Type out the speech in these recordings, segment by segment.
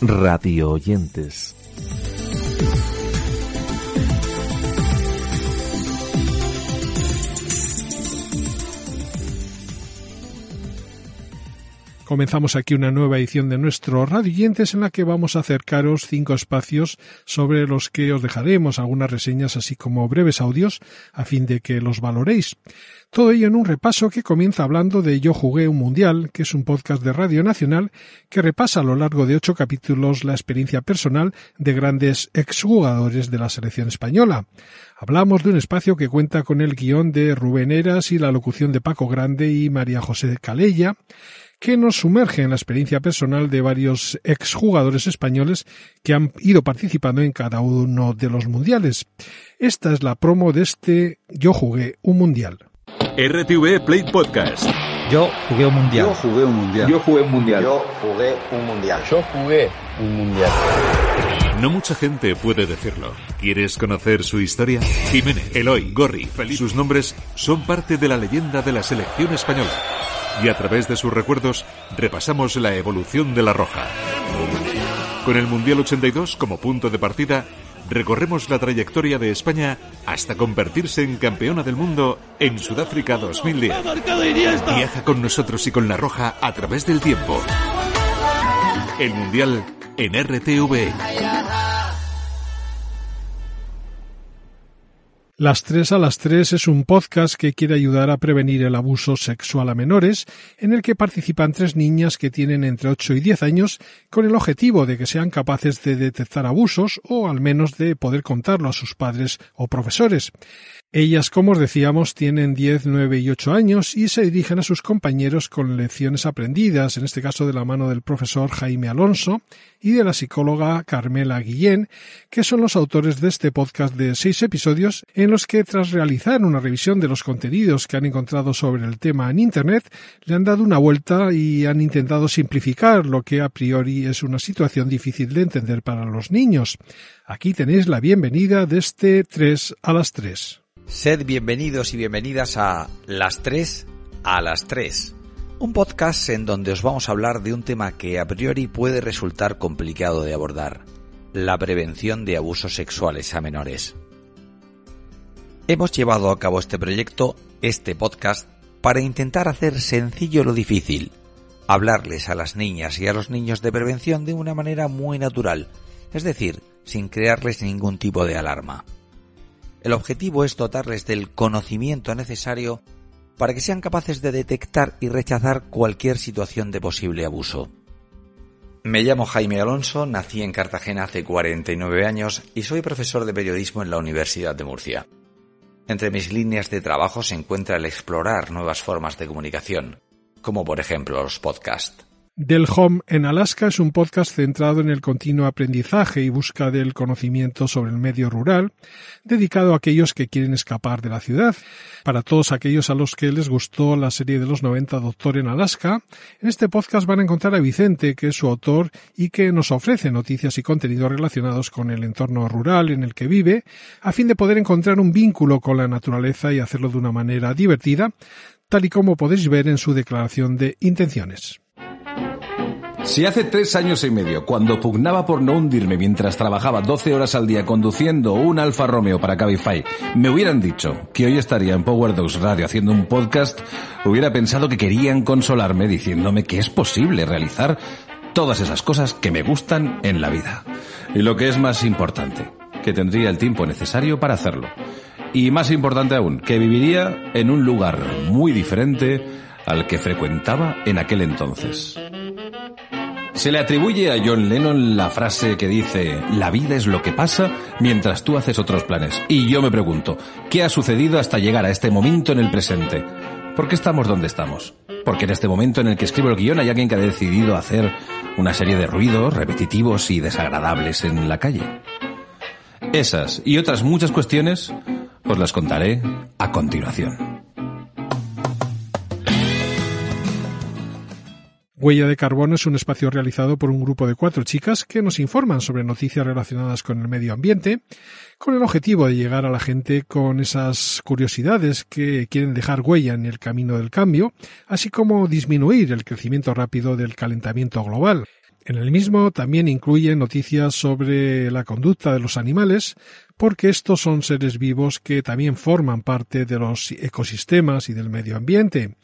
Radio oyentes. Comenzamos aquí una nueva edición de nuestro Radio Oyentes en la que vamos a acercaros cinco espacios sobre los que os dejaremos algunas reseñas así como breves audios a fin de que los valoréis. Todo ello en un repaso que comienza hablando de Yo jugué un mundial, que es un podcast de Radio Nacional que repasa a lo largo de ocho capítulos la experiencia personal de grandes exjugadores de la selección española. Hablamos de un espacio que cuenta con el guion de Rubén Eras y la locución de Paco Grande y María José Calella, que nos sumerge en la experiencia personal de varios exjugadores españoles que han ido participando en cada uno de los mundiales. Esta es la promo de este Yo jugué un mundial. RTV Play Podcast. Yo jugué un mundial. Yo jugué un mundial. Yo jugué un mundial. Yo jugué un mundial. Yo jugué un mundial. No mucha gente puede decirlo. ¿Quieres conocer su historia? Jiménez, Eloy, Gorri, Feliz. Sus nombres son parte de la leyenda de la selección española y a través de sus recuerdos repasamos la evolución de la Roja. Con el Mundial 82 como punto de partida, recorremos la trayectoria de España hasta convertirse en campeona del mundo en Sudáfrica 2010. Viaja con nosotros y con la Roja a través del tiempo. El Mundial en RTV. Las tres a las tres es un podcast que quiere ayudar a prevenir el abuso sexual a menores, en el que participan tres niñas que tienen entre 8 y 10 años, con el objetivo de que sean capaces de detectar abusos o al menos de poder contarlo a sus padres o profesores. Ellas, como os decíamos, tienen 10, 9 y 8 años y se dirigen a sus compañeros con lecciones aprendidas, en este caso de la mano del profesor Jaime Alonso y de la psicóloga Carmela Guillén, que son los autores de este podcast de seis episodios en los que, tras realizar una revisión de los contenidos que han encontrado sobre el tema en Internet, le han dado una vuelta y han intentado simplificar lo que a priori es una situación difícil de entender para los niños. Aquí tenéis la bienvenida de este 3 a las 3. Sed bienvenidos y bienvenidas a Las 3 a las 3, un podcast en donde os vamos a hablar de un tema que a priori puede resultar complicado de abordar, la prevención de abusos sexuales a menores. Hemos llevado a cabo este proyecto, este podcast, para intentar hacer sencillo lo difícil, hablarles a las niñas y a los niños de prevención de una manera muy natural, es decir, sin crearles ningún tipo de alarma. El objetivo es dotarles del conocimiento necesario para que sean capaces de detectar y rechazar cualquier situación de posible abuso. Me llamo Jaime Alonso, nací en Cartagena hace 49 años y soy profesor de periodismo en la Universidad de Murcia. Entre mis líneas de trabajo se encuentra el explorar nuevas formas de comunicación, como por ejemplo los podcasts. Del Home en Alaska es un podcast centrado en el continuo aprendizaje y busca del conocimiento sobre el medio rural, dedicado a aquellos que quieren escapar de la ciudad. Para todos aquellos a los que les gustó la serie de los 90 Doctor en Alaska, en este podcast van a encontrar a Vicente, que es su autor y que nos ofrece noticias y contenidos relacionados con el entorno rural en el que vive, a fin de poder encontrar un vínculo con la naturaleza y hacerlo de una manera divertida, tal y como podéis ver en su declaración de intenciones. Si hace tres años y medio, cuando pugnaba por no hundirme mientras trabajaba 12 horas al día conduciendo un Alfa Romeo para Cabify, me hubieran dicho que hoy estaría en Power Dogs Radio haciendo un podcast, hubiera pensado que querían consolarme diciéndome que es posible realizar todas esas cosas que me gustan en la vida. Y lo que es más importante, que tendría el tiempo necesario para hacerlo. Y más importante aún, que viviría en un lugar muy diferente al que frecuentaba en aquel entonces. Se le atribuye a John Lennon la frase que dice, la vida es lo que pasa mientras tú haces otros planes. Y yo me pregunto, ¿qué ha sucedido hasta llegar a este momento en el presente? ¿Por qué estamos donde estamos? Porque en este momento en el que escribo el guion hay alguien que ha decidido hacer una serie de ruidos repetitivos y desagradables en la calle. Esas y otras muchas cuestiones os las contaré a continuación. Huella de Carbono es un espacio realizado por un grupo de cuatro chicas que nos informan sobre noticias relacionadas con el medio ambiente, con el objetivo de llegar a la gente con esas curiosidades que quieren dejar huella en el camino del cambio, así como disminuir el crecimiento rápido del calentamiento global. En el mismo también incluye noticias sobre la conducta de los animales, porque estos son seres vivos que también forman parte de los ecosistemas y del medio ambiente.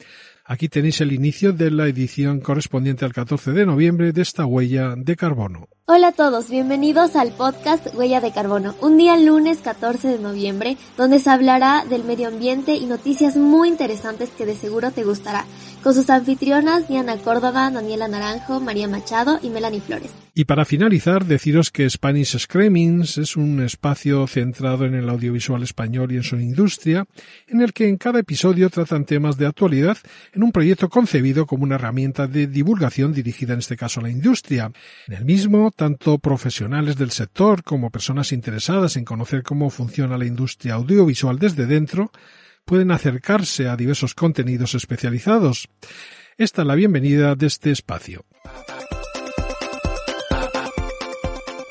Aquí tenéis el inicio de la edición correspondiente al 14 de noviembre de esta huella de carbono. Hola a todos, bienvenidos al podcast Huella de Carbono, un día lunes 14 de noviembre, donde se hablará del medio ambiente y noticias muy interesantes que de seguro te gustará, con sus anfitrionas Diana Córdoba, Daniela Naranjo, María Machado y Melanie Flores. Y para finalizar, deciros que Spanish Screamings es un espacio centrado en el audiovisual español y en su industria, en el que en cada episodio tratan temas de actualidad en un proyecto concebido como una herramienta de divulgación dirigida en este caso a la industria. En el mismo, tanto profesionales del sector como personas interesadas en conocer cómo funciona la industria audiovisual desde dentro pueden acercarse a diversos contenidos especializados. Esta es la bienvenida de este espacio.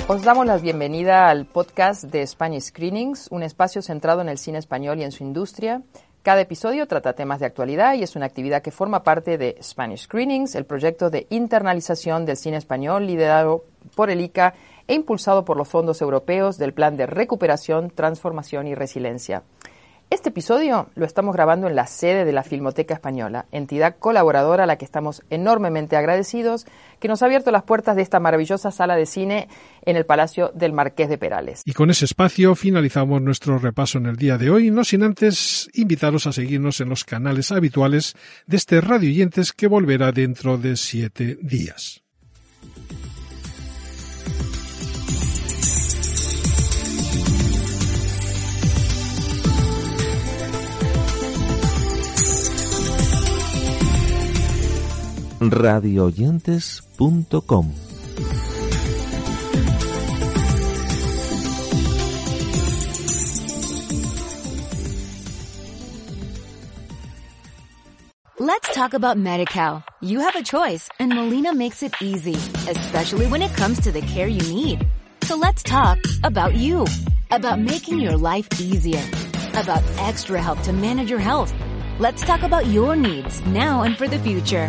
Os damos la bienvenida al podcast de Spanish Screenings, un espacio centrado en el cine español y en su industria. Cada episodio trata temas de actualidad y es una actividad que forma parte de Spanish Screenings, el proyecto de internalización del cine español liderado por el ICA e impulsado por los fondos europeos del Plan de Recuperación, Transformación y Resiliencia. Este episodio lo estamos grabando en la sede de la Filmoteca Española, entidad colaboradora a la que estamos enormemente agradecidos, que nos ha abierto las puertas de esta maravillosa sala de cine en el Palacio del Marqués de Perales. Y con ese espacio finalizamos nuestro repaso en el día de hoy, no sin antes invitaros a seguirnos en los canales habituales de este Radio Oyentes que volverá dentro de siete días. radioyentes.com Let's talk about MediCal. You have a choice and Molina makes it easy, especially when it comes to the care you need. So let's talk about you, about making your life easier, about extra help to manage your health. Let's talk about your needs now and for the future.